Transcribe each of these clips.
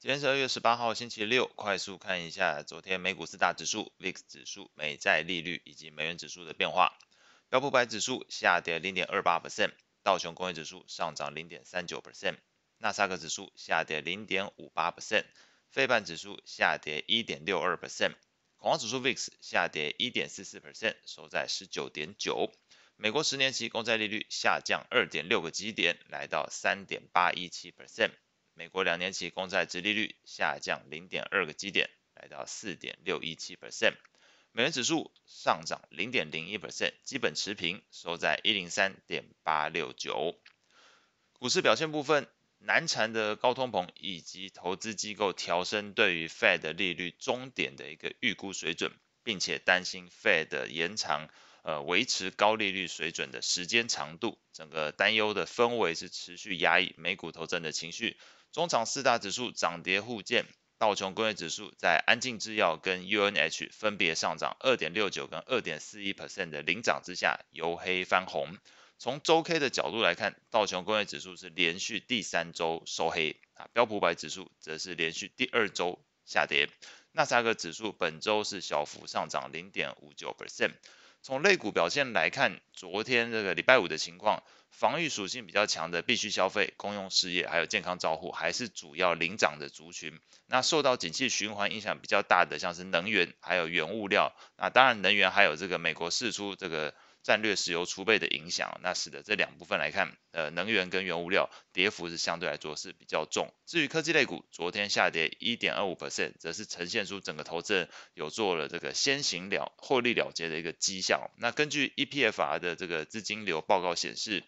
今天是二月十八号，星期六。快速看一下昨天美股四大指数、VIX 指数、美债利率以及美元指数的变化。标普百指数下跌零点二八 percent，道琼工业指数上涨零点三九 percent，纳斯克指数下跌零点五八 percent，费半指数下跌一点六二 percent，恐慌指数 VIX 下跌一点四四 percent，收在十九点九。美国十年期公债利率下降二点六个基点，来到三点八一七 percent。美国两年期公债殖利率下降零点二个基点，来到四点六一七 percent。美元指数上涨零点零一 percent，基本持平，收在一零三点八六九。股市表现部分，难缠的高通膨以及投资机构调升对于 Fed 利率终点的一个预估水准，并且担心 Fed 延长呃维持高利率水准的时间长度，整个担忧的氛围是持续压抑美股投资人的情绪。中场四大指数涨跌互见，道琼工业指数在安进制药跟 UNH 分别上涨二点六九跟二点四一 percent 的领涨之下，由黑翻红。从周 K 的角度来看，道琼工业指数是连续第三周收黑啊，标普百指数则是连续第二周下跌，纳斯达克指数本周是小幅上涨零点五九 percent。从类股表现来看，昨天这个礼拜五的情况。防御属性比较强的必须消费、公用事业，还有健康照护，还是主要领涨的族群。那受到景气循环影响比较大的，像是能源，还有原物料。那当然，能源还有这个美国释出这个战略石油储备的影响，那使得这两部分来看，呃，能源跟原物料跌幅是相对来说是比较重。至于科技类股，昨天下跌一点二五 percent，则是呈现出整个投资人有做了这个先行了获利了结的一个迹象。那根据 EPFR 的这个资金流报告显示。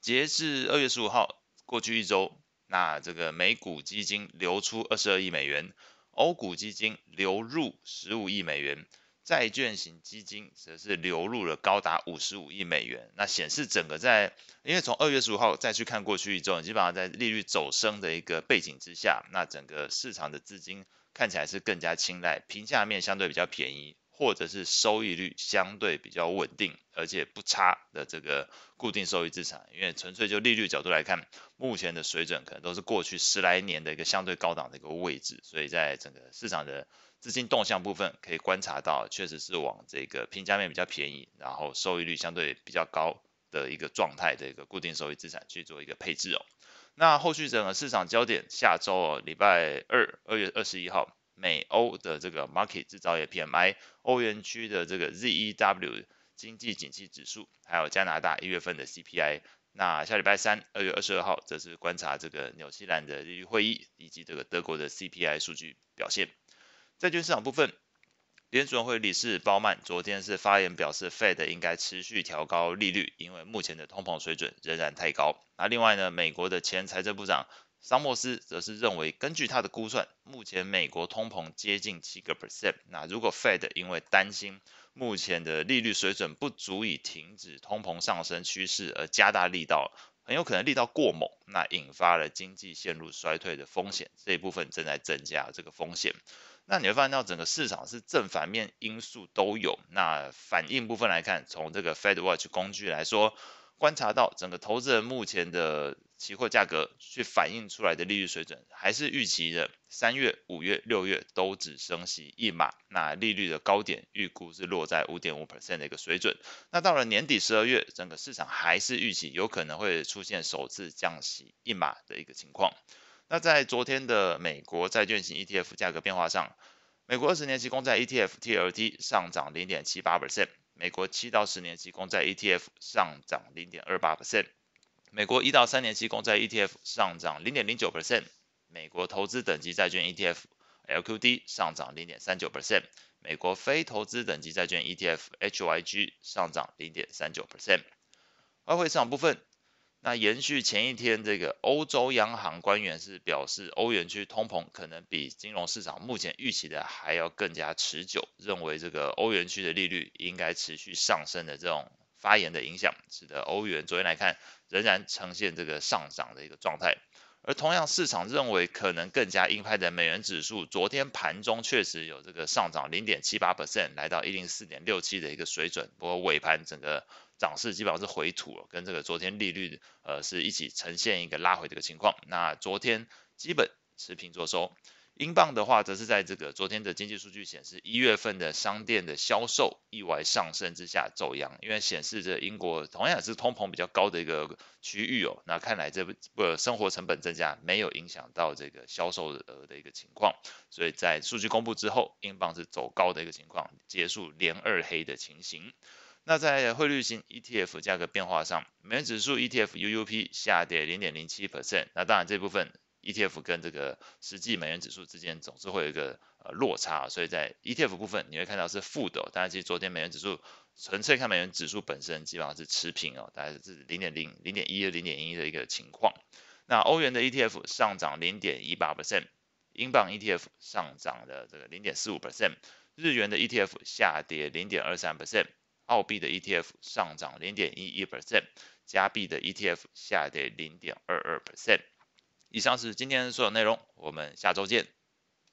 截至二月十五号，过去一周，那这个美股基金流出二十二亿美元，欧股基金流入十五亿美元，债券型基金则是流入了高达五十五亿美元。那显示整个在，因为从二月十五号再去看过去一周，基本上在利率走升的一个背景之下，那整个市场的资金看起来是更加青睐，平价面相对比较便宜。或者是收益率相对比较稳定，而且不差的这个固定收益资产，因为纯粹就利率角度来看，目前的水准可能都是过去十来年的一个相对高档的一个位置，所以在整个市场的资金动向部分可以观察到，确实是往这个评价面比较便宜，然后收益率相对比较高的一个状态的一个固定收益资产去做一个配置哦。那后续整个市场焦点，下周哦，礼拜二，二月二十一号。美欧的这个 market 制造业 PMI，欧元区的这个 ZEW 经济景气指数，还有加拿大一月份的 CPI。那下礼拜三，二月二十二号，则是观察这个纽西兰的利率会议以及这个德国的 CPI 数据表现。债券市场部分，联准会理事鲍曼昨天是发言表示，Fed 应该持续调高利率，因为目前的通膨水准仍然太高。那另外呢，美国的前财政部长。桑莫斯则是认为，根据他的估算，目前美国通膨接近七个 percent。那如果 Fed 因为担心目前的利率水准不足以停止通膨上升趋势而加大力道，很有可能力道过猛，那引发了经济陷入衰退的风险。这一部分正在增加这个风险。那你会发现到整个市场是正反面因素都有。那反应部分来看，从这个 Fed Watch 工具来说，观察到整个投资人目前的。期货价格去反映出来的利率水准，还是预期的三月、五月、六月都只升息一码，那利率的高点预估是落在五点五 percent 的一个水准。那到了年底十二月，整个市场还是预期有可能会出现首次降息一码的一个情况。那在昨天的美国债券型 ETF 价格变化上，美国二十年期公债 ETF TLT 上涨零点七八 percent，美国七到十年期公债 ETF 上涨零点二八 percent。美国一到三年期公债 ETF 上涨零点零九 percent，美国投资等级债券 ETF LQD 上涨零点三九 percent，美国非投资等级债券 ETF HYG 上涨零点三九 percent。外汇市场部分，那延续前一天这个欧洲央行官员是表示，欧元区通膨可能比金融市场目前预期的还要更加持久，认为这个欧元区的利率应该持续上升的这种。发言的影响，使得欧元昨天来看仍然呈现这个上涨的一个状态，而同样市场认为可能更加鹰派的美元指数，昨天盘中确实有这个上涨零点七八 percent，来到一零四点六七的一个水准，不过尾盘整个涨势基本上是回吐了，跟这个昨天利率呃是一起呈现一个拉回的一个情况。那昨天基本持平作收。英镑的话，则是在这个昨天的经济数据显示，一月份的商店的销售意外上升之下走扬，因为显示着英国同样也是通膨比较高的一个区域哦。那看来这个生活成本增加没有影响到这个销售额的一个情况，所以在数据公布之后，英镑是走高的一个情况，结束连二黑的情形。那在汇率型 ETF 价格变化上，美元指数 ETF UUP 下跌零点零七 percent，那当然这部分。ETF 跟这个实际美元指数之间总是会有一个呃落差，所以在 ETF 部分你会看到是负的，当然其实昨天美元指数纯粹看美元指数本身基本上是持平哦，大概是零点零零点一零点一的一个情况。那欧元的 ETF 上涨零点一八 percent，英镑 ETF 上涨了这个零点四五 percent，日元的 ETF 下跌零点二三 percent，澳币的 ETF 上涨零点一一 percent，加币的 ETF 下跌零点二二 percent。以上是今天所有内容，我们下周见。